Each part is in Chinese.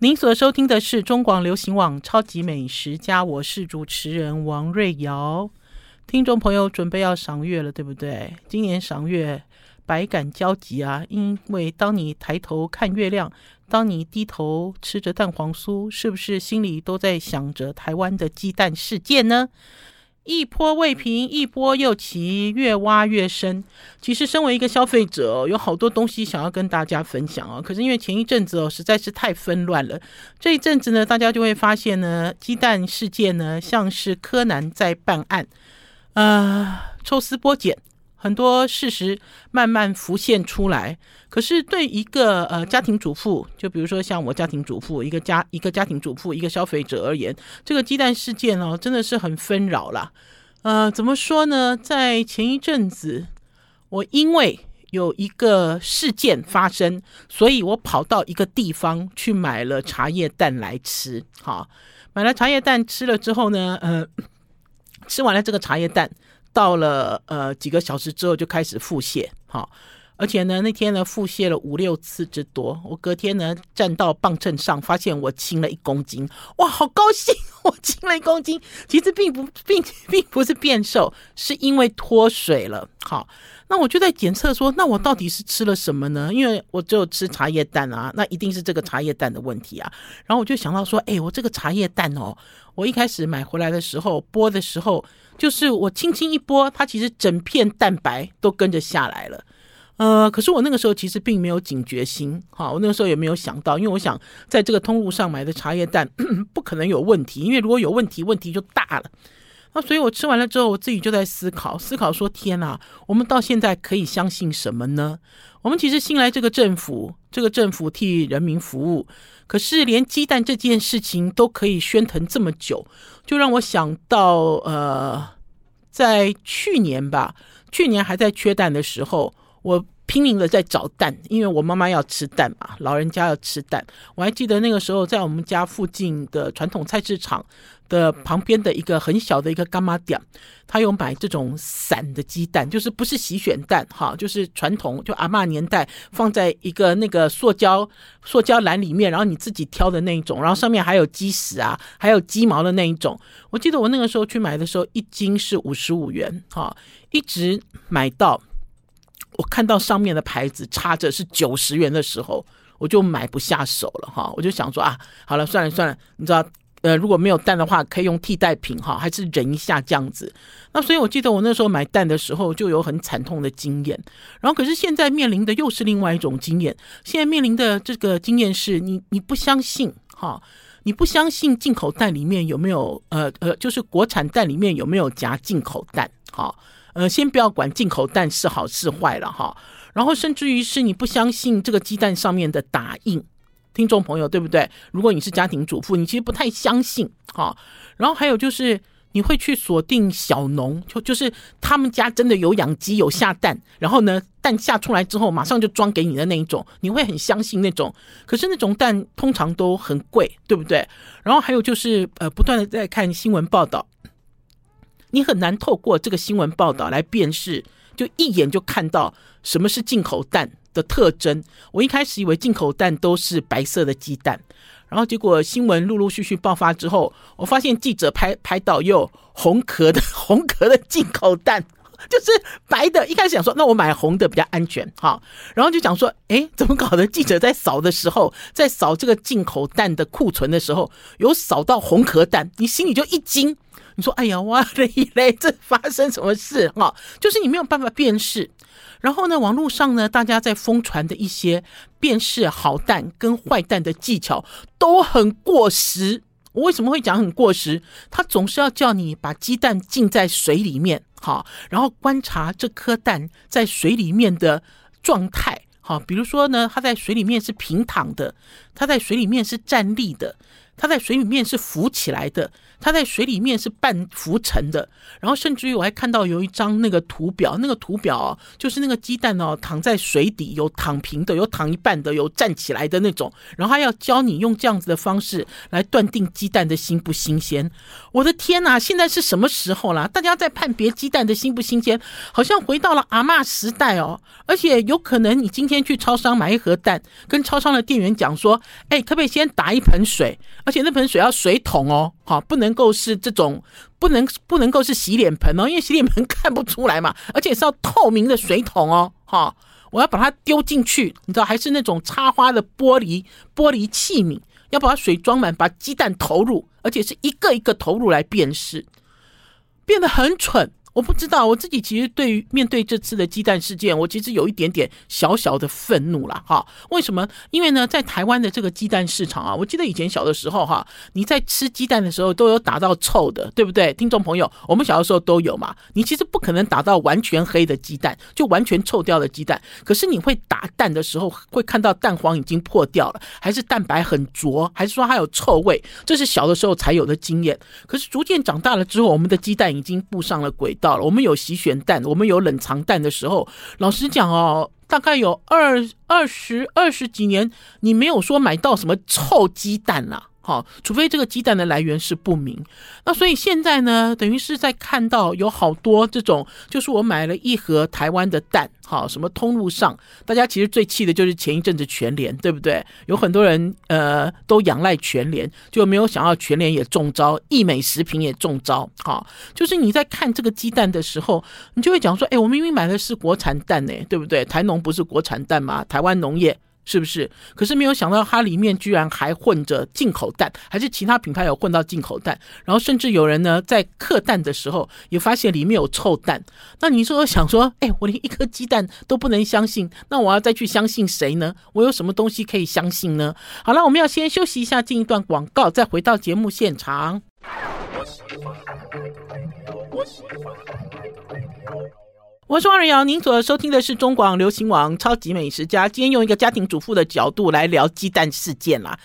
您所收听的是中广流行网《超级美食家》，我是主持人王瑞瑶。听众朋友准备要赏月了，对不对？今年赏月百感交集啊，因为当你抬头看月亮，当你低头吃着蛋黄酥，是不是心里都在想着台湾的鸡蛋事件呢？一波未平，一波又起，越挖越深。其实，身为一个消费者，有好多东西想要跟大家分享哦。可是，因为前一阵子哦，实在是太纷乱了。这一阵子呢，大家就会发现呢，鸡蛋事件呢，像是柯南在办案，呃，抽丝剥茧。很多事实慢慢浮现出来，可是对一个呃家庭主妇，就比如说像我家庭主妇，一个家一个家庭主妇，一个消费者而言，这个鸡蛋事件哦，真的是很纷扰啦。呃，怎么说呢？在前一阵子，我因为有一个事件发生，所以我跑到一个地方去买了茶叶蛋来吃。好，买了茶叶蛋吃了之后呢，呃，吃完了这个茶叶蛋。到了呃几个小时之后就开始腹泻，好，而且呢那天呢腹泻了五六次之多。我隔天呢站到磅秤上，发现我轻了一公斤，哇，好高兴！我轻了一公斤，其实并不并并不是变瘦，是因为脱水了。好，那我就在检测说，那我到底是吃了什么呢？因为我只有吃茶叶蛋啊，那一定是这个茶叶蛋的问题啊。然后我就想到说，哎，我这个茶叶蛋哦，我一开始买回来的时候剥的时候。就是我轻轻一剥，它其实整片蛋白都跟着下来了，呃，可是我那个时候其实并没有警觉心，哈，我那个时候也没有想到，因为我想在这个通路上买的茶叶蛋 不可能有问题，因为如果有问题，问题就大了。那所以我吃完了之后，我自己就在思考，思考说：天哪，我们到现在可以相信什么呢？我们其实新来这个政府，这个政府替人民服务。可是连鸡蛋这件事情都可以喧腾这么久，就让我想到，呃，在去年吧，去年还在缺蛋的时候，我拼命的在找蛋，因为我妈妈要吃蛋嘛，老人家要吃蛋。我还记得那个时候，在我们家附近的传统菜市场。的旁边的一个很小的一个干妈店，他有买这种散的鸡蛋，就是不是洗选蛋哈，就是传统就阿嬷年代放在一个那个塑胶塑胶篮里面，然后你自己挑的那一种，然后上面还有鸡屎啊，还有鸡毛的那一种。我记得我那个时候去买的时候，一斤是五十五元哈，一直买到我看到上面的牌子插着是九十元的时候，我就买不下手了哈，我就想说啊，好了算了算了，你知道。呃，如果没有蛋的话，可以用替代品哈，还是忍一下这样子。那所以我记得我那时候买蛋的时候就有很惨痛的经验。然后可是现在面临的又是另外一种经验。现在面临的这个经验是你你不相信哈，你不相信进口蛋里面有没有呃呃，就是国产蛋里面有没有夹进口蛋哈？呃，先不要管进口蛋是好是坏了哈。然后甚至于是你不相信这个鸡蛋上面的打印。听众朋友，对不对？如果你是家庭主妇，你其实不太相信哈。然后还有就是，你会去锁定小农，就就是他们家真的有养鸡、有下蛋，然后呢，蛋下出来之后马上就装给你的那一种，你会很相信那种。可是那种蛋通常都很贵，对不对？然后还有就是，呃，不断的在看新闻报道，你很难透过这个新闻报道来辨识，就一眼就看到什么是进口蛋的特征，我一开始以为进口蛋都是白色的鸡蛋，然后结果新闻陆陆续续爆发之后，我发现记者拍拍到又红壳的 红壳的进口蛋，就是白的。一开始想说，那我买红的比较安全，哈，然后就讲说，哎，怎么搞的？记者在扫的时候，在扫这个进口蛋的库存的时候，有扫到红壳蛋，你心里就一惊，你说，哎呀，哇嘞嘞，这发生什么事？哈，就是你没有办法辨识。然后呢，网络上呢，大家在疯传的一些辨识好蛋跟坏蛋的技巧都很过时。我为什么会讲很过时？他总是要叫你把鸡蛋浸在水里面，好，然后观察这颗蛋在水里面的状态，好，比如说呢，它在水里面是平躺的，它在水里面是站立的，它在水里面是浮起来的，它在水里面是半浮沉的。然后甚至于我还看到有一张那个图表，那个图表哦，就是那个鸡蛋哦，躺在水底，有躺平的，有躺一半的，有站起来的那种。然后他要教你用这样子的方式来断定鸡蛋的新不新鲜。我的天哪，现在是什么时候了？大家在判别鸡蛋的新不新鲜，好像回到了阿嬷时代哦。而且有可能你今天去超商买一盒蛋，跟超商的店员讲说，哎，可不可以先打一盆水？而且那盆水要水桶哦，好，不能够是这种，不能不能够是洗脸盆哦，因为洗脸盆看不出来嘛，而且是要透明的水桶哦，哈，我要把它丢进去，你知道，还是那种插花的玻璃玻璃器皿，要把水装满，把鸡蛋投入，而且是一个一个投入来辨识，变得很蠢。我不知道，我自己其实对于面对这次的鸡蛋事件，我其实有一点点小小的愤怒了哈。为什么？因为呢，在台湾的这个鸡蛋市场啊，我记得以前小的时候哈，你在吃鸡蛋的时候都有打到臭的，对不对？听众朋友，我们小的时候都有嘛。你其实不可能打到完全黑的鸡蛋，就完全臭掉的鸡蛋。可是你会打蛋的时候，会看到蛋黄已经破掉了，还是蛋白很浊，还是说它有臭味？这是小的时候才有的经验。可是逐渐长大了之后，我们的鸡蛋已经步上了轨道。到了，我们有洗选蛋，我们有冷藏蛋的时候，老实讲哦，大概有二二十二十几年，你没有说买到什么臭鸡蛋啊。好，除非这个鸡蛋的来源是不明，那所以现在呢，等于是在看到有好多这种，就是我买了一盒台湾的蛋，好，什么通路上，大家其实最气的就是前一阵子全联，对不对？有很多人呃都仰赖全联，就没有想到全联也中招，益美食品也中招，好，就是你在看这个鸡蛋的时候，你就会讲说，哎，我明明买的是国产蛋呢，对不对？台农不是国产蛋吗？台湾农业。是不是？可是没有想到，它里面居然还混着进口蛋，还是其他品牌有混到进口蛋。然后甚至有人呢，在刻蛋的时候也发现里面有臭蛋。那你说想说，哎，我连一颗鸡蛋都不能相信，那我要再去相信谁呢？我有什么东西可以相信呢？好了，我们要先休息一下，进一段广告，再回到节目现场。我是王瑞瑶，您所收听的是中广流行网《超级美食家》。今天用一个家庭主妇的角度来聊鸡蛋事件啦，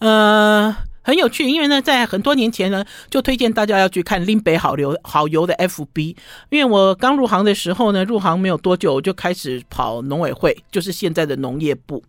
呃，很有趣，因为呢，在很多年前呢，就推荐大家要去看林北好流好油的 FB。因为我刚入行的时候呢，入行没有多久，我就开始跑农委会，就是现在的农业部。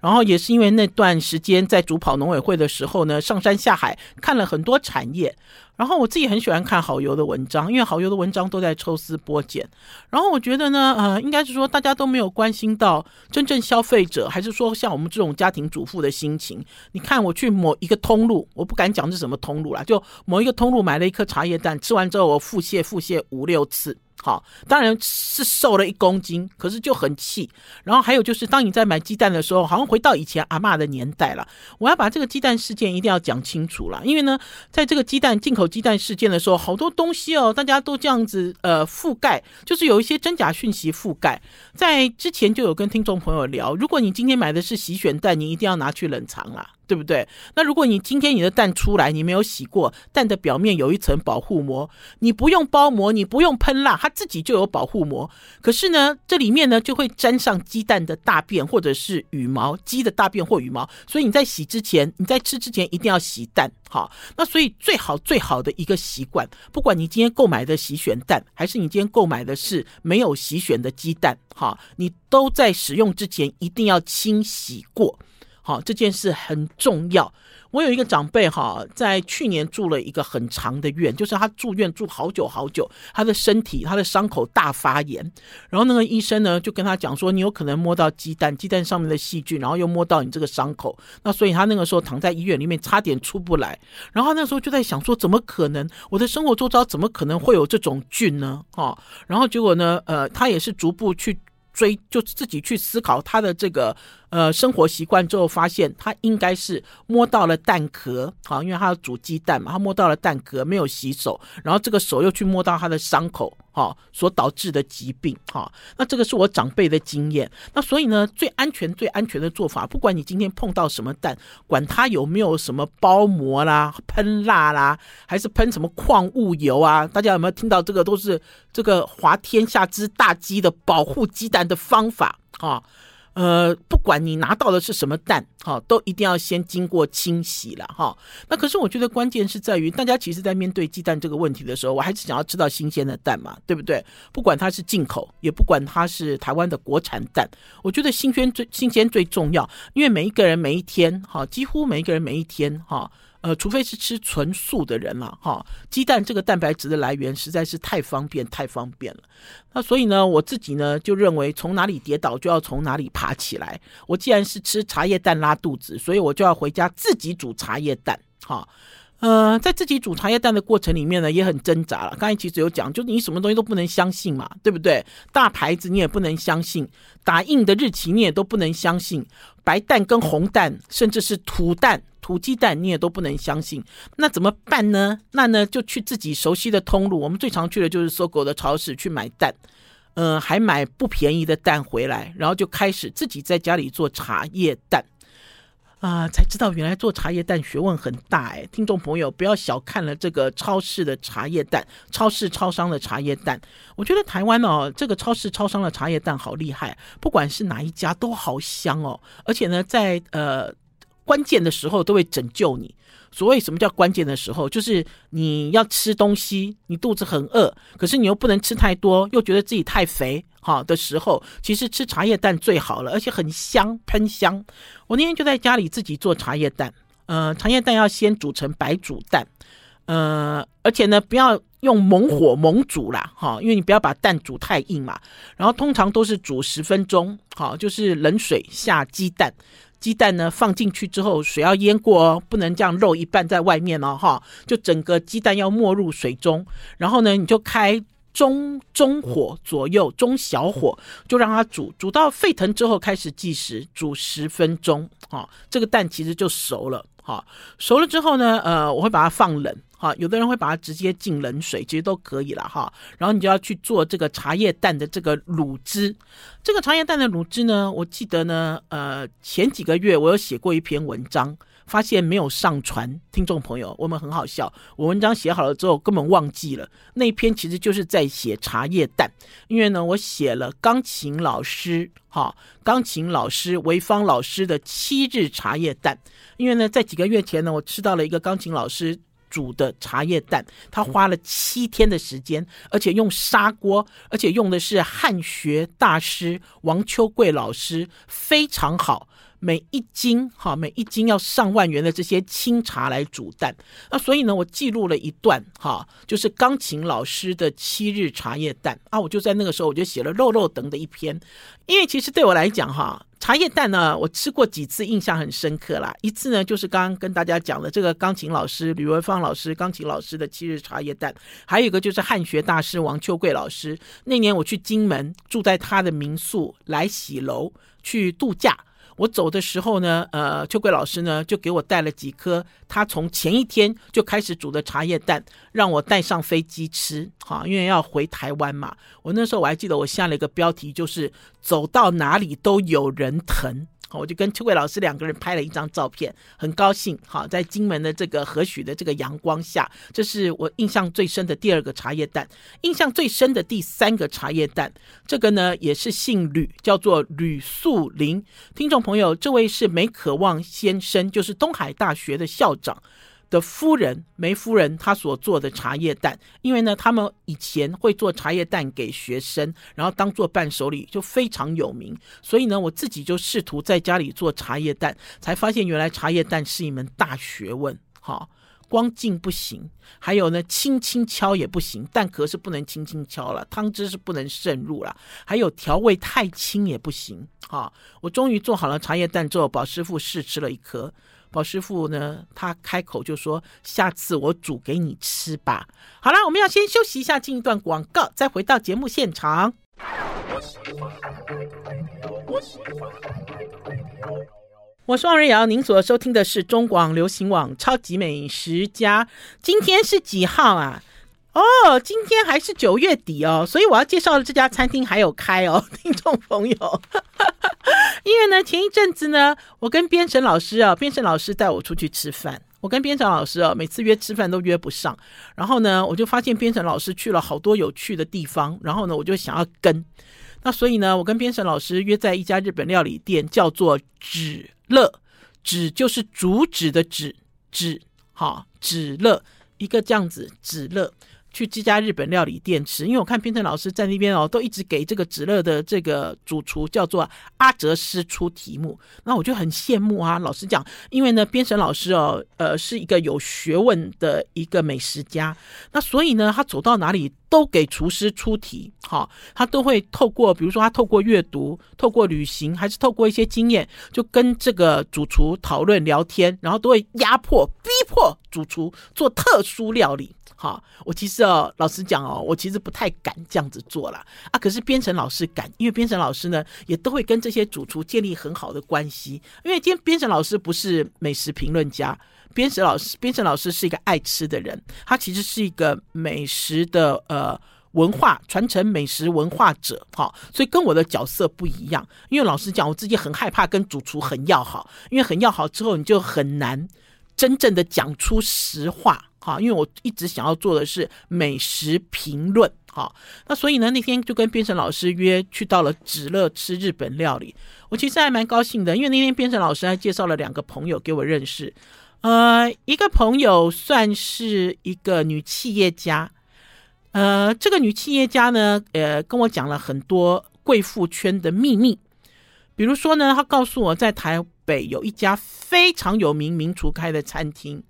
然后也是因为那段时间在主跑农委会的时候呢，上山下海看了很多产业。然后我自己很喜欢看好友的文章，因为好友的文章都在抽丝剥茧。然后我觉得呢，呃，应该是说大家都没有关心到真正消费者，还是说像我们这种家庭主妇的心情。你看我去某一个通路，我不敢讲是什么通路啦，就某一个通路买了一颗茶叶蛋，吃完之后我腹泻腹泻五六次。好，当然是瘦了一公斤，可是就很气。然后还有就是，当你在买鸡蛋的时候，好像回到以前阿妈的年代了。我要把这个鸡蛋事件一定要讲清楚了，因为呢，在这个鸡蛋进口鸡蛋事件的时候，好多东西哦，大家都这样子呃覆盖，就是有一些真假讯息覆盖。在之前就有跟听众朋友聊，如果你今天买的是洗选蛋，你一定要拿去冷藏啦。对不对？那如果你今天你的蛋出来，你没有洗过，蛋的表面有一层保护膜，你不用包膜，你不用喷蜡，它自己就有保护膜。可是呢，这里面呢就会沾上鸡蛋的大便或者是羽毛，鸡的大便或羽毛。所以你在洗之前，你在吃之前一定要洗蛋。好，那所以最好最好的一个习惯，不管你今天购买的洗选蛋，还是你今天购买的是没有洗选的鸡蛋，好，你都在使用之前一定要清洗过。好，这件事很重要。我有一个长辈哈，在去年住了一个很长的院，就是他住院住好久好久，他的身体他的伤口大发炎，然后那个医生呢就跟他讲说，你有可能摸到鸡蛋，鸡蛋上面的细菌，然后又摸到你这个伤口，那所以他那个时候躺在医院里面，差点出不来。然后那时候就在想说，怎么可能？我的生活周遭怎么可能会有这种菌呢？哈，然后结果呢，呃，他也是逐步去追，就自己去思考他的这个。呃，生活习惯之后发现，他应该是摸到了蛋壳，好，因为他要煮鸡蛋嘛，他摸到了蛋壳，没有洗手，然后这个手又去摸到他的伤口，哈，所导致的疾病，哈，那这个是我长辈的经验。那所以呢，最安全、最安全的做法，不管你今天碰到什么蛋，管它有没有什么包膜啦、喷蜡啦，还是喷什么矿物油啊，大家有没有听到？这个都是这个滑天下之大稽的保护鸡蛋的方法，哈。呃，不管你拿到的是什么蛋，哈，都一定要先经过清洗了，哈。那可是我觉得关键是在于，大家其实在面对鸡蛋这个问题的时候，我还是想要吃到新鲜的蛋嘛，对不对？不管它是进口，也不管它是台湾的国产蛋，我觉得新鲜最新鲜最重要，因为每一个人每一天，哈，几乎每一个人每一天，哈。呃，除非是吃纯素的人了，哈，鸡蛋这个蛋白质的来源实在是太方便，太方便了。那所以呢，我自己呢就认为，从哪里跌倒就要从哪里爬起来。我既然是吃茶叶蛋拉肚子，所以我就要回家自己煮茶叶蛋，哈。呃，在自己煮茶叶蛋的过程里面呢，也很挣扎了。刚才其实有讲，就你什么东西都不能相信嘛，对不对？大牌子你也不能相信，打印的日期你也都不能相信，白蛋跟红蛋，甚至是土蛋、土鸡蛋你也都不能相信。那怎么办呢？那呢就去自己熟悉的通路，我们最常去的就是搜狗的超市去买蛋，呃，还买不便宜的蛋回来，然后就开始自己在家里做茶叶蛋。啊，才知道原来做茶叶蛋学问很大哎！听众朋友，不要小看了这个超市的茶叶蛋，超市超商的茶叶蛋。我觉得台湾哦，这个超市超商的茶叶蛋好厉害，不管是哪一家都好香哦，而且呢，在呃关键的时候都会拯救你。所谓什么叫关键的时候，就是你要吃东西，你肚子很饿，可是你又不能吃太多，又觉得自己太肥。好的时候，其实吃茶叶蛋最好了，而且很香，喷香。我那天就在家里自己做茶叶蛋，呃，茶叶蛋要先煮成白煮蛋，呃，而且呢，不要用猛火猛煮啦，哈，因为你不要把蛋煮太硬嘛。然后通常都是煮十分钟，好，就是冷水下鸡蛋，鸡蛋呢放进去之后，水要淹过哦，不能这样漏一半在外面哦，哈，就整个鸡蛋要没入水中，然后呢，你就开。中中火左右，中小火就让它煮，煮到沸腾之后开始计时，煮十分钟，啊，这个蛋其实就熟了，好，熟了之后呢，呃，我会把它放冷，哈，有的人会把它直接浸冷水，其实都可以了，哈，然后你就要去做这个茶叶蛋的这个卤汁，这个茶叶蛋的卤汁呢，我记得呢，呃，前几个月我有写过一篇文章。发现没有上传，听众朋友，我们很好笑。我文章写好了之后，根本忘记了。那篇其实就是在写茶叶蛋，因为呢，我写了钢琴老师，哈，钢琴老师潍坊老师的七日茶叶蛋。因为呢，在几个月前呢，我吃到了一个钢琴老师煮的茶叶蛋，他花了七天的时间，而且用砂锅，而且用的是汉学大师王秋桂老师，非常好。每一斤哈，每一斤要上万元的这些清茶来煮蛋，那所以呢，我记录了一段哈，就是钢琴老师的七日茶叶蛋啊，我就在那个时候我就写了肉肉等的一篇，因为其实对我来讲哈，茶叶蛋呢，我吃过几次，印象很深刻啦。一次呢，就是刚刚跟大家讲的这个钢琴老师吕文芳老师钢琴老师的七日茶叶蛋，还有一个就是汉学大师王秋桂老师。那年我去金门住在他的民宿来喜楼去度假。我走的时候呢，呃，秋桂老师呢就给我带了几颗他从前一天就开始煮的茶叶蛋，让我带上飞机吃，哈，因为要回台湾嘛。我那时候我还记得我下了一个标题，就是走到哪里都有人疼。我就跟秋桂老师两个人拍了一张照片，很高兴。好，在金门的这个和许的这个阳光下，这是我印象最深的第二个茶叶蛋。印象最深的第三个茶叶蛋，这个呢也是姓吕，叫做吕素林。听众朋友，这位是梅可望先生，就是东海大学的校长的夫人梅夫人，她所做的茶叶蛋，因为呢，他们以前会做茶叶蛋给学生，然后当做伴手礼，就非常有名。所以呢，我自己就试图在家里做茶叶蛋，才发现原来茶叶蛋是一门大学问。哈，光浸不行，还有呢，轻轻敲也不行，蛋壳是不能轻轻敲了，汤汁是不能渗入了，还有调味太轻也不行。哈，我终于做好了茶叶蛋之后，宝师傅试吃了一颗。宝师傅呢，他开口就说：“下次我煮给你吃吧。”好了，我们要先休息一下，进一段广告，再回到节目现场。我是王瑞瑶，您所收听的是中广流行网《超级美食家》。今天是几号啊？哦，今天还是九月底哦，所以我要介绍的这家餐厅还有开哦，听众朋友。因为呢，前一阵子呢，我跟编程老师啊，编程老师带我出去吃饭，我跟编程老师啊，每次约吃饭都约不上，然后呢，我就发现编程老师去了好多有趣的地方，然后呢，我就想要跟。那所以呢，我跟编程老师约在一家日本料理店，叫做蒔乐，蒔就是主旨的蒔，蒔好蒔乐，一个这样子蒔乐。去这家日本料理店吃，因为我看编审老师在那边哦，都一直给这个蒔乐的这个主厨叫做阿哲师出题目，那我就很羡慕啊。老实讲，因为呢，编审老师哦，呃，是一个有学问的一个美食家，那所以呢，他走到哪里都给厨师出题，好，他都会透过，比如说他透过阅读、透过旅行，还是透过一些经验，就跟这个主厨讨论聊天，然后都会压迫、逼迫主厨做特殊料理。好，我其实哦，老实讲哦，我其实不太敢这样子做啦。啊。可是编程老师敢，因为编程老师呢，也都会跟这些主厨建立很好的关系。因为今天编程老师不是美食评论家，编程老师，编程老师是一个爱吃的人，他其实是一个美食的呃文化传承美食文化者。好，所以跟我的角色不一样。因为老实讲，我自己很害怕跟主厨很要好，因为很要好之后，你就很难真正的讲出实话。好，因为我一直想要做的是美食评论，好，那所以呢，那天就跟编程老师约去到了蒔乐吃日本料理。我其实还蛮高兴的，因为那天编程老师还介绍了两个朋友给我认识。呃，一个朋友算是一个女企业家，呃，这个女企业家呢，呃，跟我讲了很多贵妇圈的秘密，比如说呢，她告诉我在台北有一家非常有名名厨开的餐厅。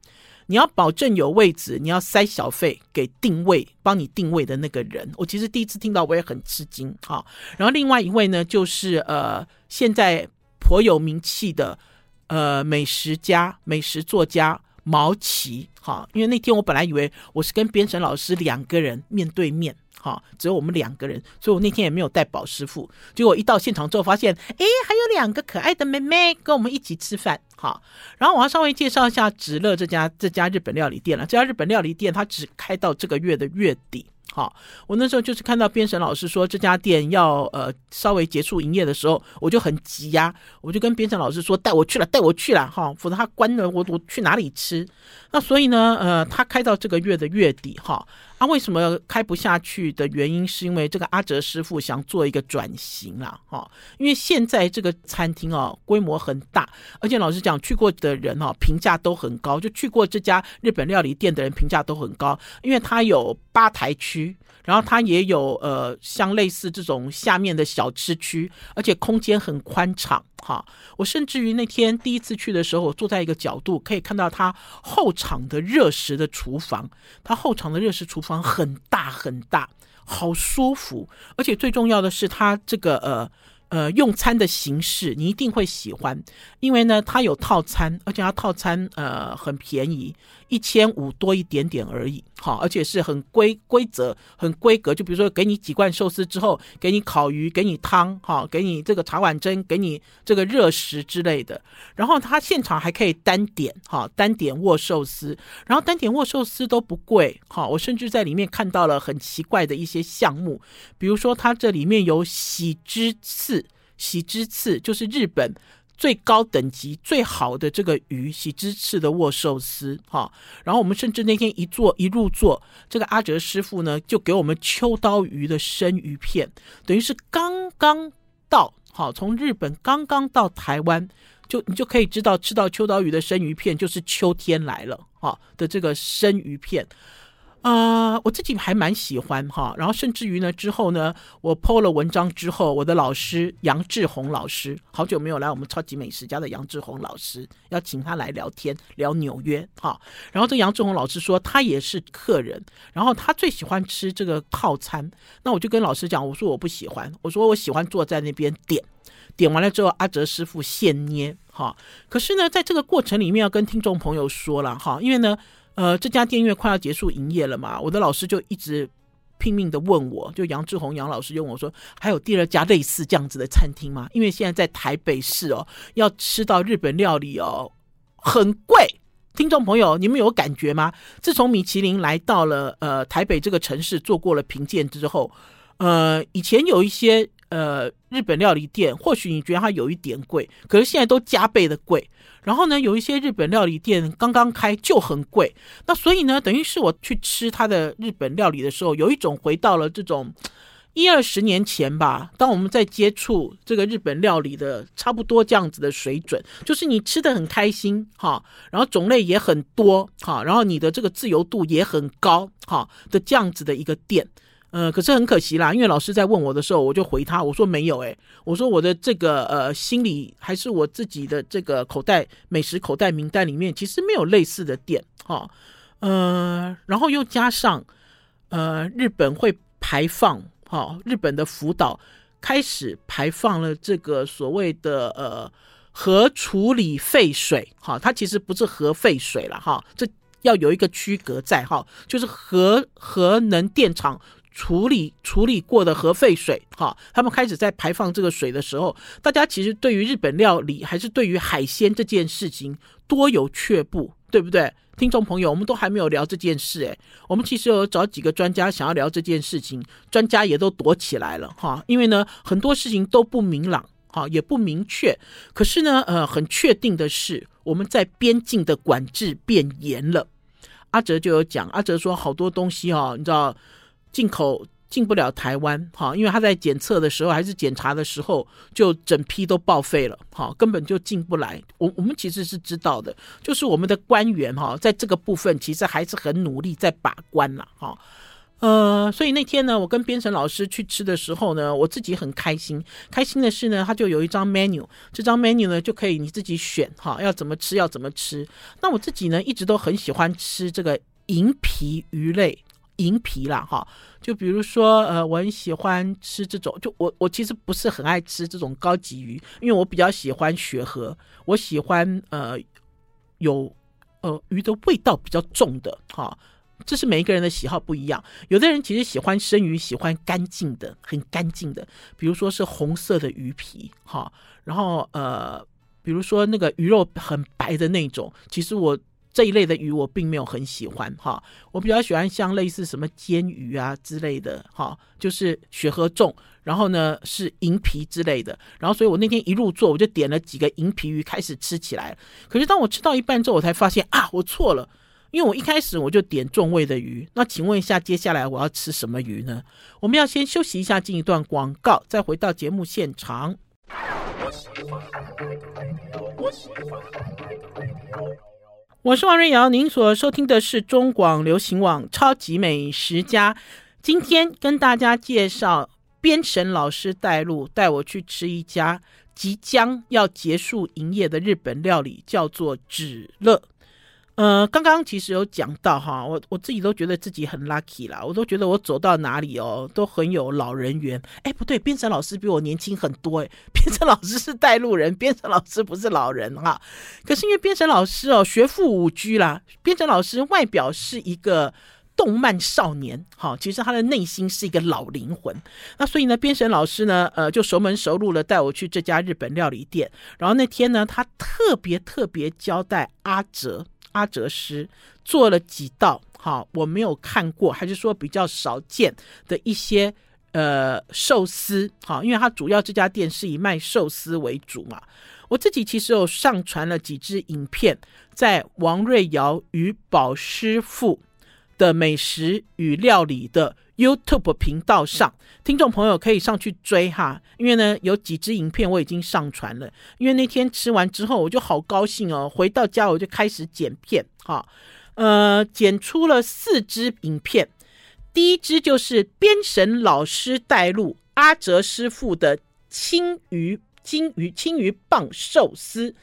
你要保证有位置，你要塞小费给定位，帮你定位的那个人。我其实第一次听到，我也很吃惊。啊，然后另外一位呢，就是呃，现在颇有名气的呃美食家、美食作家毛奇。哈，因为那天我本来以为我是跟编程老师两个人面对面。哈，只有我们两个人，所以我那天也没有带宝师傅。结果一到现场之后，发现，哎，还有两个可爱的妹妹跟我们一起吃饭。哈，然后我要稍微介绍一下直乐这家这家日本料理店了。这家日本料理店它只开到这个月的月底。好，我那时候就是看到编审老师说这家店要呃稍微结束营业的时候，我就很急呀，我就跟编审老师说带我去了，带我去了哈，否则他关了我我去哪里吃？那所以呢，呃，他开到这个月的月底哈。啊，为什么开不下去的原因是因为这个阿哲师傅想做一个转型啦，哈，因为现在这个餐厅哦规模很大，而且老实讲去过的人哦评价都很高，就去过这家日本料理店的人评价都很高，因为它有吧台区。然后它也有呃，像类似这种下面的小吃区，而且空间很宽敞哈。我甚至于那天第一次去的时候，我坐在一个角度，可以看到它后场的热食的厨房。它后场的热食厨房很大很大，好舒服。而且最重要的是，它这个呃呃用餐的形式你一定会喜欢，因为呢它有套餐，而且它套餐呃很便宜。一千五多一点点而已，好，而且是很规规则、很规格。就比如说，给你几罐寿司之后，给你烤鱼，给你汤，哈，给你这个茶碗蒸，给你这个热食之类的。然后他现场还可以单点，哈，单点握寿司，然后单点握寿司都不贵，哈。我甚至在里面看到了很奇怪的一些项目，比如说它这里面有喜之刺，喜之刺就是日本。最高等级最好的这个鱼，喜之刺的握寿司，哈，然后我们甚至那天一坐一入座，这个阿哲师傅呢就给我们秋刀鱼的生鱼片，等于是刚刚到，好，从日本刚刚到台湾，就你就可以知道吃到秋刀鱼的生鱼片就是秋天来了，哈的这个生鱼片。啊、我自己还蛮喜欢哈，然后甚至于呢，之后呢，我 po 了文章之后，我的老师杨志宏老师，好久没有来我们超级美食家的杨志宏老师，要请他来聊天聊纽约哈。然后这杨志宏老师说他也是客人，然后他最喜欢吃这个套餐，那我就跟老师讲，我说我不喜欢，我说我喜欢坐在那边点，点完了之后阿哲师傅现捏哈。可是呢，在这个过程里面要跟听众朋友说了哈，因为呢。呃，这家店因为快要结束营业了嘛，我的老师就一直拼命的问我，就杨志宏杨老师问我说，还有第二家类似这样子的餐厅吗？因为现在在台北市哦，要吃到日本料理哦，很贵。听众朋友，你们有感觉吗？自从米其林来到了呃台北这个城市做过了评鉴之后，呃，以前有一些呃日本料理店，或许你觉得它有一点贵，可是现在都加倍的贵。然后呢，有一些日本料理店刚刚开就很贵，那所以呢，等于是我去吃它的日本料理的时候，有一种回到了这种一二十年前吧，当我们在接触这个日本料理的差不多这样子的水准，就是你吃的很开心哈，然后种类也很多哈，然后你的这个自由度也很高哈的这样子的一个店，呃，可是很可惜啦，因为老师在问我的时候，我就回他我说没有诶，我说我的这个呃心里还是我自己的这个口袋美食口袋名单里面，其实没有类似的店哈，呃，然后又加上呃日本会排放。哈，日本的福岛开始排放了这个所谓的呃核处理废水，哈，它其实不是核废水了，哈，这要有一个区隔在，哈，就是核核能电厂处理处理过的核废水，哈，他们开始在排放这个水的时候，大家其实对于日本料理还是对于海鲜这件事情多有却步，对不对？听众朋友，我们都还没有聊这件事，诶，我们其实有找几个专家想要聊这件事情，专家也都躲起来了哈，因为呢很多事情都不明朗哈，也不明确。可是呢，呃，很确定的是，我们在边境的管制变严了。阿哲就有讲，阿哲说好多东西哈，你知道进口。进不了台湾，哈，因为他在检测的时候还是检查的时候，就整批都报废了，哈，根本就进不来。我我们其实是知道的，就是我们的官员哈，在这个部分其实还是很努力在把关了，哈，呃，所以那天呢，我跟编程老师去吃的时候呢，我自己很开心。开心的是呢，他就有一张 menu，这张 menu 呢就可以你自己选，哈，要怎么吃要怎么吃。那我自己呢一直都很喜欢吃这个银皮鱼类。银皮啦，哈，就比如说，呃，我很喜欢吃这种，就我我其实不是很爱吃这种高级鱼，因为我比较喜欢雪河，我喜欢呃有呃鱼的味道比较重的，哈，这是每一个人的喜好不一样，有的人其实喜欢生鱼，喜欢干净的，很干净的，比如说是红色的鱼皮，哈，然后呃，比如说那个鱼肉很白的那种，其实我。这一类的鱼我并没有很喜欢哈，我比较喜欢像类似什么煎鱼啊之类的哈，就是血和重，然后呢是银皮之类的，然后所以我那天一入座我就点了几个银皮鱼开始吃起来，可是当我吃到一半之后，我才发现啊，我错了，因为我一开始我就点重味的鱼，那请问一下接下来我要吃什么鱼呢？我们要先休息一下，进一段广告，再回到节目现场。我是王瑞瑶，您所收听的是中广流行网《超级美食家》。今天跟大家介绍边神老师带路，带我去吃一家即将要结束营业的日本料理，叫做止乐。呃，刚刚其实有讲到哈，我我自己都觉得自己很 lucky 啦，我都觉得我走到哪里哦，都很有老人缘。哎，不对，编审老师比我年轻很多哎，编程老师是带路人，编程老师不是老人哈。可是因为编审老师哦，学富五车啦，编程老师外表是一个动漫少年，哈，其实他的内心是一个老灵魂。那所以呢，编审老师呢，呃，就熟门熟路的带我去这家日本料理店。然后那天呢，他特别特别交代阿哲。阿哲师做了几道，哈，我没有看过，还是说比较少见的一些呃寿司，哈，因为它主要这家店是以卖寿司为主嘛。我自己其实有上传了几支影片，在王瑞瑶与宝师傅的美食与料理的 YouTube 频道上，听众朋友可以上去追哈，因为呢有几支影片我已经上传了。因为那天吃完之后我就好高兴哦，回到家我就开始剪片哈，呃，剪出了四支影片。第一支就是编神老师带路阿哲师傅的青鱼金鱼青鱼棒寿司，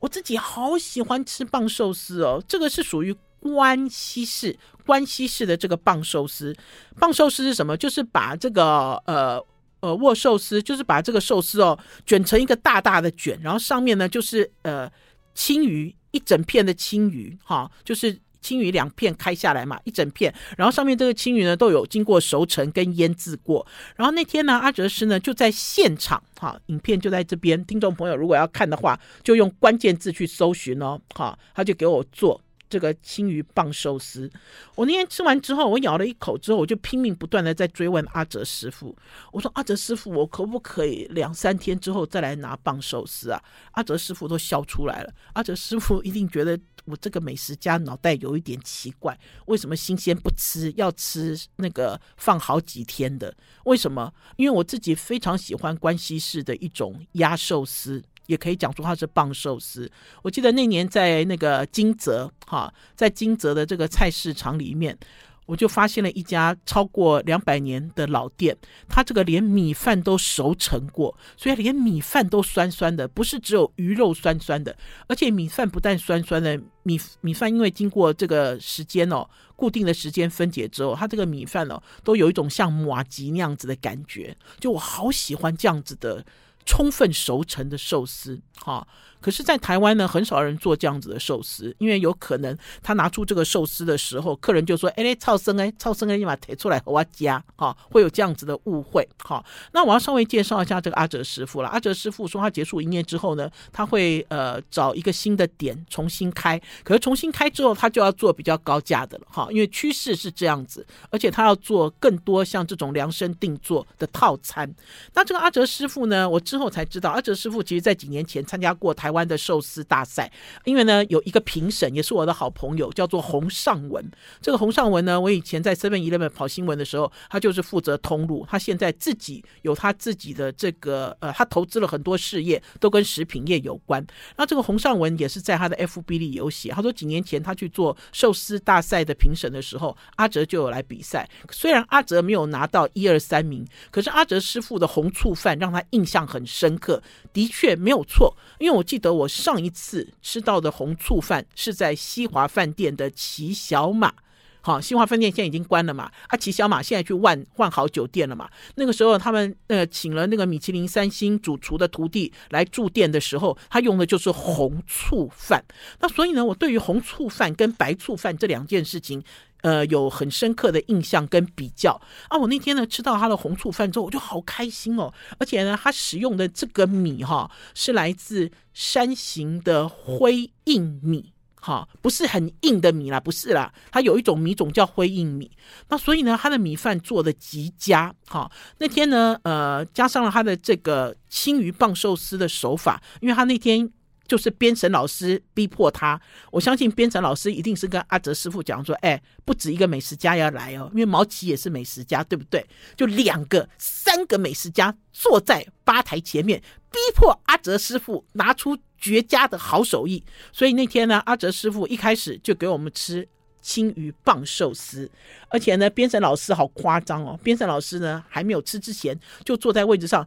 我自己好喜欢吃棒寿司哦，这个是属于。关西式，关西式的这个棒寿司，棒寿司是什么？就是把这个呃呃握寿司，就是把这个寿司哦卷成一个大大的卷，然后上面呢就是呃青鱼一整片的青鱼，哈、就是青鱼两片开下来嘛，一整片，然后上面这个青鱼呢都有经过熟成跟腌制过。然后那天呢，阿哲师呢就在现场，哈、影片就在这边，听众朋友如果要看的话，就用关键字去搜寻哦，哈、他就给我做。这个青鱼棒寿司。我那天吃完之后，我咬了一口之后，我就拼命不断的在追问阿哲师傅，我说阿哲师傅，我可不可以两三天之后再来拿棒寿司啊？阿哲师傅都笑出来了。阿哲师傅一定觉得我这个美食家脑袋有一点奇怪，为什么新鲜不吃，要吃那个放好几天的？为什么？因为我自己非常喜欢关西式的一种鸭寿司。也可以讲出它是棒寿司。我记得那年在那个金泽哈，在金泽的这个菜市场里面，我就发现了一家超过两百年的老店。它这个连米饭都熟成过，所以连米饭都酸酸的，不是只有鱼肉酸酸的，而且米饭不但酸酸的，米米饭因为经过这个时间哦，固定的时间分解之后，它这个米饭哦，都有一种像麻糬那样子的感觉。就我好喜欢这样子的。充分熟成的寿司，哈。可是，在台湾呢，很少人做这样子的寿司，因为有可能他拿出这个寿司的时候，客人就说：“哎，超生哎，超生哎，你把它提出来和我加。”哈，会有这样子的误会。哈，那我要稍微介绍一下这个阿哲师傅了。阿哲师傅说，他结束营业之后呢，他会呃找一个新的点重新开，可是重新开之后，他就要做比较高价的了。哈，因为趋势是这样子，而且他要做更多像这种量身定做的套餐。那这个阿哲师傅呢，我之后才知道，阿哲师傅其实在几年前参加过台湾。湾的寿司大赛，因为呢有一个评审也是我的好朋友，叫做洪尚文。这个洪尚文呢，我以前在 Seven Eleven 跑新闻的时候，他就是负责通路。他现在自己有他自己的这个呃，他投资了很多事业，都跟食品业有关。那这个洪尚文也是在他的 FB 里有写，他说几年前他去做寿司大赛的评审的时候，阿哲就有来比赛。虽然阿哲没有拿到一二三名，可是阿哲师傅的红醋饭让他印象很深刻，的确没有错。因为我记得。我上一次吃到的红醋饭是在西华饭店的骑小马，好，西华饭店现在已经关了嘛，啊，骑小马现在去万万豪酒店了嘛。那个时候他们呃请了那个米其林三星主厨的徒弟来住店的时候，他用的就是红醋饭。那所以呢，我对于红醋饭跟白醋饭这两件事情。呃，有很深刻的印象跟比较啊！我那天呢吃到他的红醋饭之后，我就好开心哦。而且呢，他使用的这个米哈是来自山形的灰硬米，哈，不是很硬的米啦，不是啦。它有一种米种叫灰硬米，那所以呢，他的米饭做的极佳。哈，那天呢，呃，加上了他的这个青鱼棒寿司的手法，因为他那天。就是编审老师逼迫他，我相信编审老师一定是跟阿哲师傅讲说，哎，不止一个美食家要来哦，因为毛奇也是美食家，对不对？就两个、三个美食家坐在吧台前面，逼迫阿哲师傅拿出绝佳的好手艺。所以那天呢，阿哲师傅一开始就给我们吃青鱼棒寿司，而且呢，编审老师好夸张哦，编审老师呢还没有吃之前，就坐在位置上，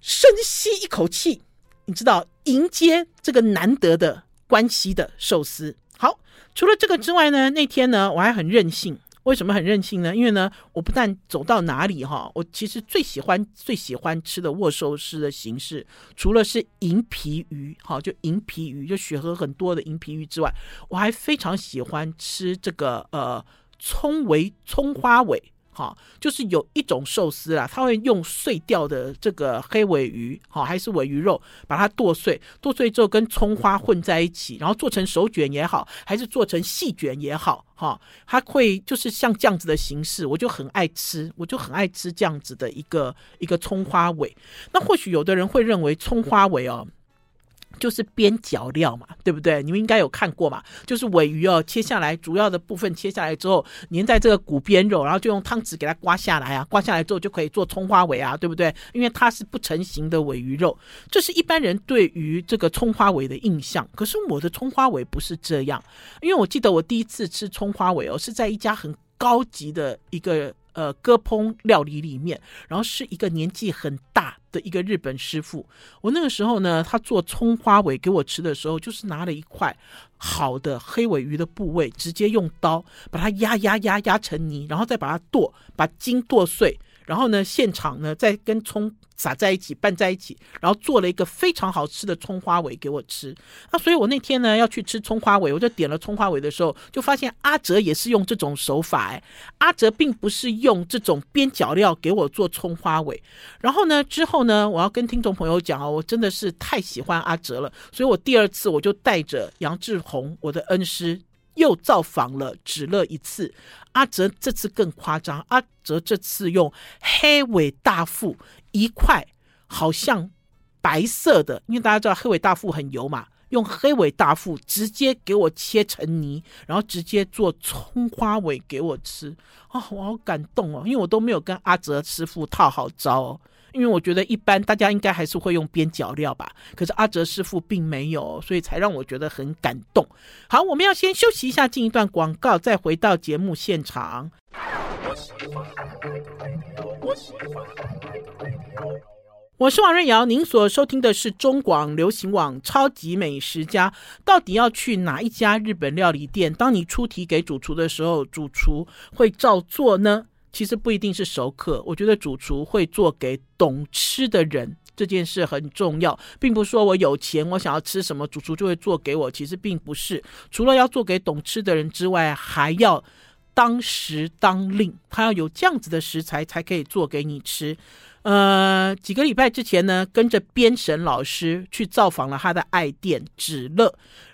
深吸一口气。你知道迎接这个难得的关系的寿司。好，除了这个之外呢，那天呢我还很任性。为什么很任性呢？因为呢，我不但走到哪里哈，我其实最喜欢最喜欢吃的握寿司的形式，除了是银皮鱼，好，就银皮鱼，就血和很多的银皮鱼之外，我还非常喜欢吃这个呃葱尾葱花尾。好，就是有一种寿司啦，他会用碎掉的这个黑鮪鱼，好，还是鮪鱼肉，把它剁碎，剁碎之后跟葱花混在一起，然后做成手卷也好，还是做成细卷也好，哈，它会就是像这样子的形式，我就很爱吃，我就很爱吃这样子的一个一个葱花尾。那或许有的人会认为葱花尾哦。就是边角料嘛，对不对？你们应该有看过嘛，就是尾鱼哦，切下来主要的部分切下来之后，粘在这个骨边肉，然后就用汤匙给它刮下来啊，刮下来之后就可以做葱花尾啊，对不对？因为它是不成形的尾鱼肉，这是一般人对于这个葱花尾的印象。可是我的葱花尾不是这样，因为我记得我第一次吃葱花尾哦，是在一家很高级的一个。呃，割烹料理里面，然后是一个年纪很大的一个日本师傅。我那个时候呢，他做葱花尾给我吃的时候，就是拿了一块好的黑尾鱼的部位，直接用刀把它压压压压成泥，然后再把它剁，把筋剁碎。然后呢，现场呢再跟葱撒在一起拌在一起，然后做了一个非常好吃的葱花尾给我吃。那所以我那天呢要去吃葱花尾，我就点了葱花尾的时候，就发现阿哲也是用这种手法。哎，阿哲并不是用这种边角料给我做葱花尾。然后呢之后呢，我要跟听众朋友讲哦，我真的是太喜欢阿哲了，所以我第二次我就带着杨志宏我的恩师。又造访了芷乐一次。阿哲这次更夸张，阿哲这次用黑尾大腹一块，好像白色的，因为大家知道黑尾大腹很油嘛。用黑尾大腹直接给我切成泥，然后直接做葱花尾给我吃啊、哦！我好感动哦，因为我都没有跟阿哲师傅套好招哦，因为我觉得一般大家应该还是会用边角料吧，可是阿哲师傅并没有，所以才让我觉得很感动。好，我们要先休息一下，进一段广告，再回到节目现场。我是王瑞瑶，您所收听的是中广流行网《超级美食家》。到底要去哪一家日本料理店？当你出题给主厨的时候，主厨会照做呢？其实不一定是熟客，我觉得主厨会做给懂吃的人，这件事很重要，并不是说我有钱，我想要吃什么，主厨就会做给我。其实并不是，除了要做给懂吃的人之外，还要当时当令，他要有这样子的食材才可以做给你吃。呃，几个礼拜之前呢，跟着编审老师去造访了他的爱店芷乐，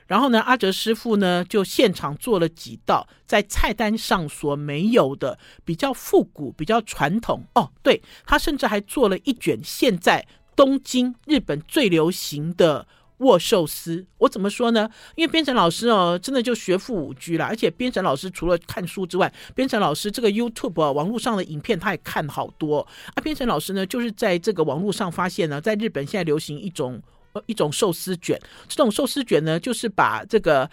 然后呢，阿哲师傅呢就现场做了几道在菜单上所没有的比较复古、比较传统哦。对，他甚至还做了一卷现在东京日本最流行的。握寿司，我怎么说呢？因为编程老师哦，真的就学富五车了。而且编程老师除了看书之外，编程老师这个 YouTube 啊，网络上的影片他也看好多。啊，编程老师呢，就是在这个网络上发现呢，在日本现在流行一种一种寿司卷。这种寿司卷呢，就是把这个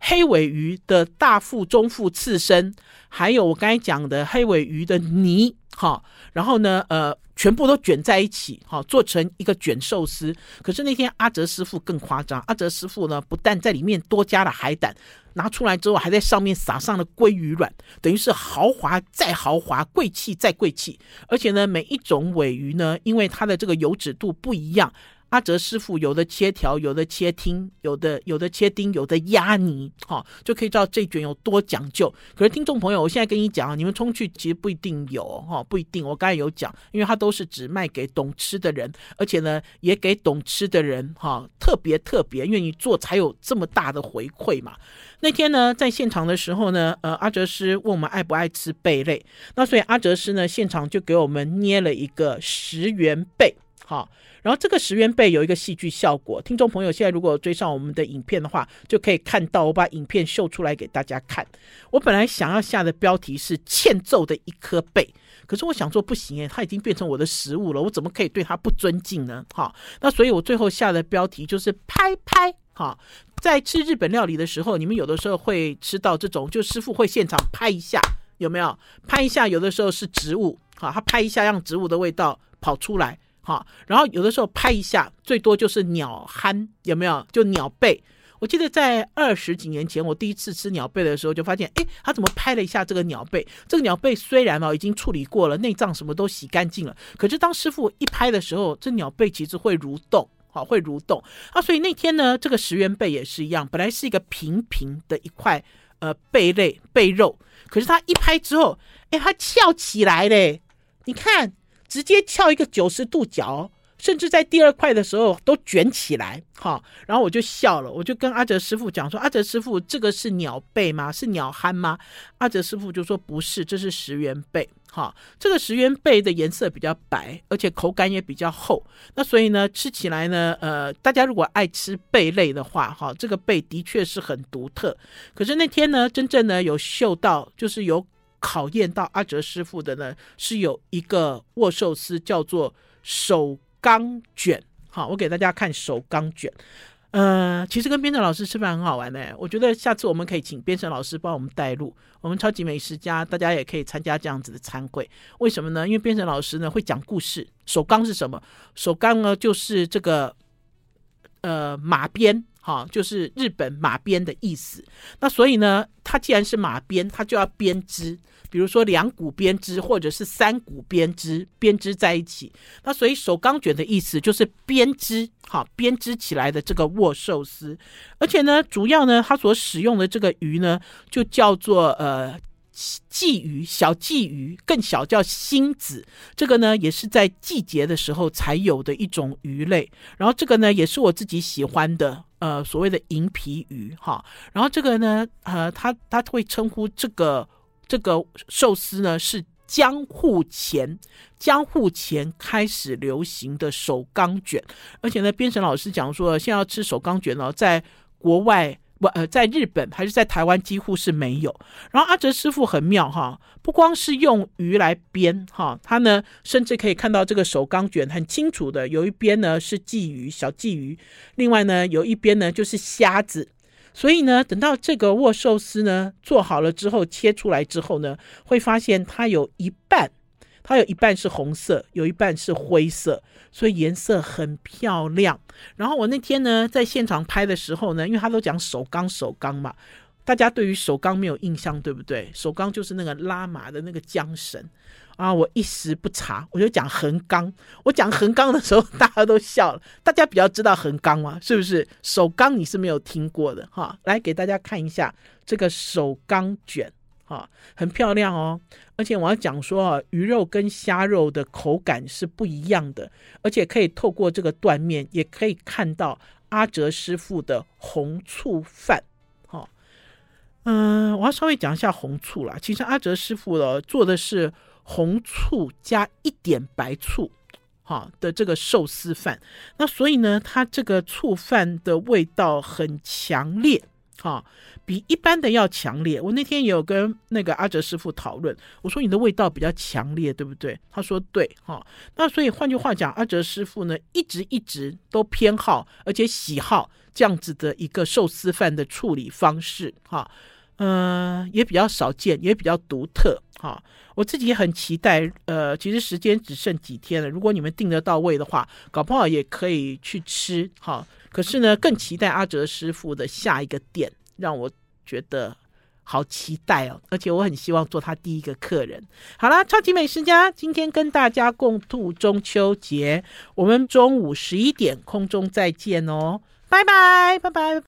黑尾鱼的大腹、中腹、刺身，还有我刚才讲的黑尾鱼的泥，哈，然后呢，呃。全部都卷在一起，哈做成一个卷寿司。可是那天阿哲师傅更夸张，阿哲师傅呢，不但在里面多加了海胆，拿出来之后还在上面撒上了鲑鱼卵，等于是豪华再豪华，贵气再贵气。而且呢，每一种尾鱼呢，因为它的这个油脂度不一样。阿哲师傅有的切条，有的切丁，有的有的切丁，有的压泥，哈、就可以知道这卷有多讲究。可是听众朋友，我现在跟你讲，你们冲去其实不一定有，哈、哦，不一定。我刚才有讲，因为它都是只卖给懂吃的人，而且呢，也给懂吃的人，哈、特别特别愿意做，才有这么大的回馈嘛。那天呢，在现场的时候呢，呃，阿哲师问我们爱不爱吃贝类，那所以阿哲师呢，现场就给我们捏了一个十元贝，好、然后这个十元贝有一个戏剧效果，听众朋友现在如果追上我们的影片的话，就可以看到我把影片秀出来给大家看。我本来想要下的标题是欠揍的一颗贝，可是我想说不行诶，它已经变成我的食物了，我怎么可以对它不尊敬呢？哈，那所以我最后下的标题就是拍拍。哈，在吃日本料理的时候，你们有的时候会吃到这种，就师傅会现场拍一下，有没有？拍一下，有的时候是植物，哈，他拍一下让植物的味道跑出来。好，然后有的时候拍一下，最多就是鸟憨，有没有？就鸟背。我记得在二十几年前，我第一次吃鸟背的时候，就发现，哎，他怎么拍了一下这个鸟背？这个鸟背虽然哦已经处理过了，内脏什么都洗干净了，可是当师傅一拍的时候，这鸟背其实会蠕动，好，会蠕动啊。所以那天呢，这个十元贝也是一样，本来是一个平平的一块呃贝类贝肉，可是他一拍之后，哎，它翘起来嘞，你看。直接翘一个九十度角，甚至在第二块的时候都卷起来，哈，然后我就笑了，我就跟阿哲师傅讲说：“阿哲师傅，这个是鸟背吗？是鸟憨吗？”阿哲师傅就说：“不是，这是石原贝，哈，这个石原贝的颜色比较白，而且口感也比较厚，那所以呢，吃起来呢，呃，大家如果爱吃贝类的话，哈，这个贝的确是很独特。可是那天呢，真正呢有嗅到，就是有。”考验到阿哲师傅的呢，是有一个握寿司叫做手钢卷。好，我给大家看手钢卷。呃，其实跟编审老师吃饭很好玩呢。我觉得下次我们可以请编审老师帮我们带路。我们超级美食家，大家也可以参加这样子的餐会。为什么呢？因为编审老师呢会讲故事。手钢是什么？手钢呢就是这个呃马鞭。好，就是日本马鞭的意思。那所以呢，它既然是马鞭，它就要编织，比如说两股编织，或者是三股编织，编织在一起。那所以手钢卷的意思就是编织，哈，编织起来的这个握寿司。而且呢，主要呢，它所使用的这个鱼呢，就叫做呃。鲫鱼，小鲫鱼，更小叫星子，这个呢也是在季节的时候才有的一种鱼类。然后这个呢也是我自己喜欢的呃所谓的银皮鱼哈。然后这个呢，呃，他他会称呼这个这个寿司呢是江户前江户前开始流行的手钢卷，而且呢，编审老师讲说，现在要吃手钢卷哦，在国外。不呃，在日本还是在台湾几乎是没有。然后阿哲师傅很妙哈，不光是用鱼来编哈，他呢甚至可以看到这个手钢卷很清楚的，有一边呢是鲫鱼小鲫鱼，另外呢有一边呢就是虾子。所以呢，等到这个握寿司呢做好了之后，切出来之后呢，会发现它有一半。它有一半是红色，有一半是灰色，所以颜色很漂亮。然后我那天呢，在现场拍的时候呢，因为他都讲手工手工嘛，大家对于手工没有印象，对不对？手工就是那个拉马的那个缰绳啊。我一时不查，我就讲横纲。我讲横纲的时候，大家都笑了。大家比较知道横纲吗？是不是？手工你是没有听过的哈。来给大家看一下这个手工卷。哈，很漂亮哦，而且我要讲说啊，鱼肉跟虾肉的口感是不一样的，而且可以透过这个断面，也可以看到阿哲师傅的红醋饭。嗯，我要稍微讲一下红醋啦。其实阿哲师傅的做的是红醋加一点白醋，哈的这个寿司饭。那所以呢，它这个醋饭的味道很强烈。哈，比一般的要强烈。我那天有跟那个阿哲师傅讨论，我说你的味道比较强烈，对不对？他说对，哈。那所以换句话讲，阿哲师傅呢，一直一直都偏好而且喜好这样子的一个寿司饭的处理方式，哈，嗯，也比较少见，也比较独特，哈。我自己很期待，呃，其实时间只剩几天了，如果你们订得到位的话，搞不好也可以去吃，哈。可是呢，更期待阿哲师傅的下一个店，让我觉得好期待哦！而且我很希望做他第一个客人。好啦，超级美食家今天跟大家共度中秋节，我们中午十一点空中再见哦，拜拜，拜拜。